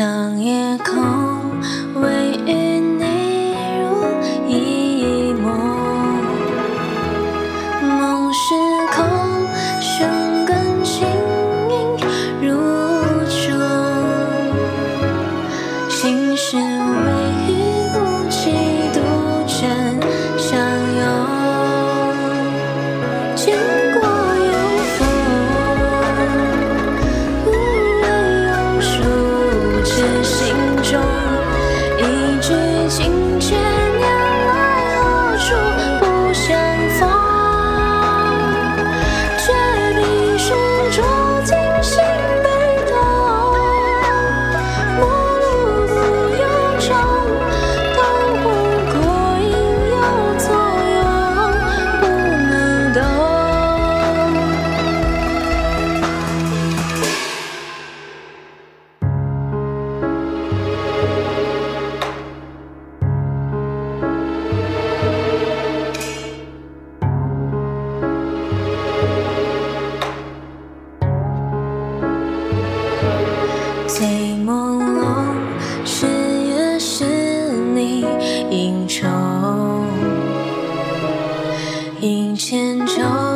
像夜空惊觉应酬，饮千愁。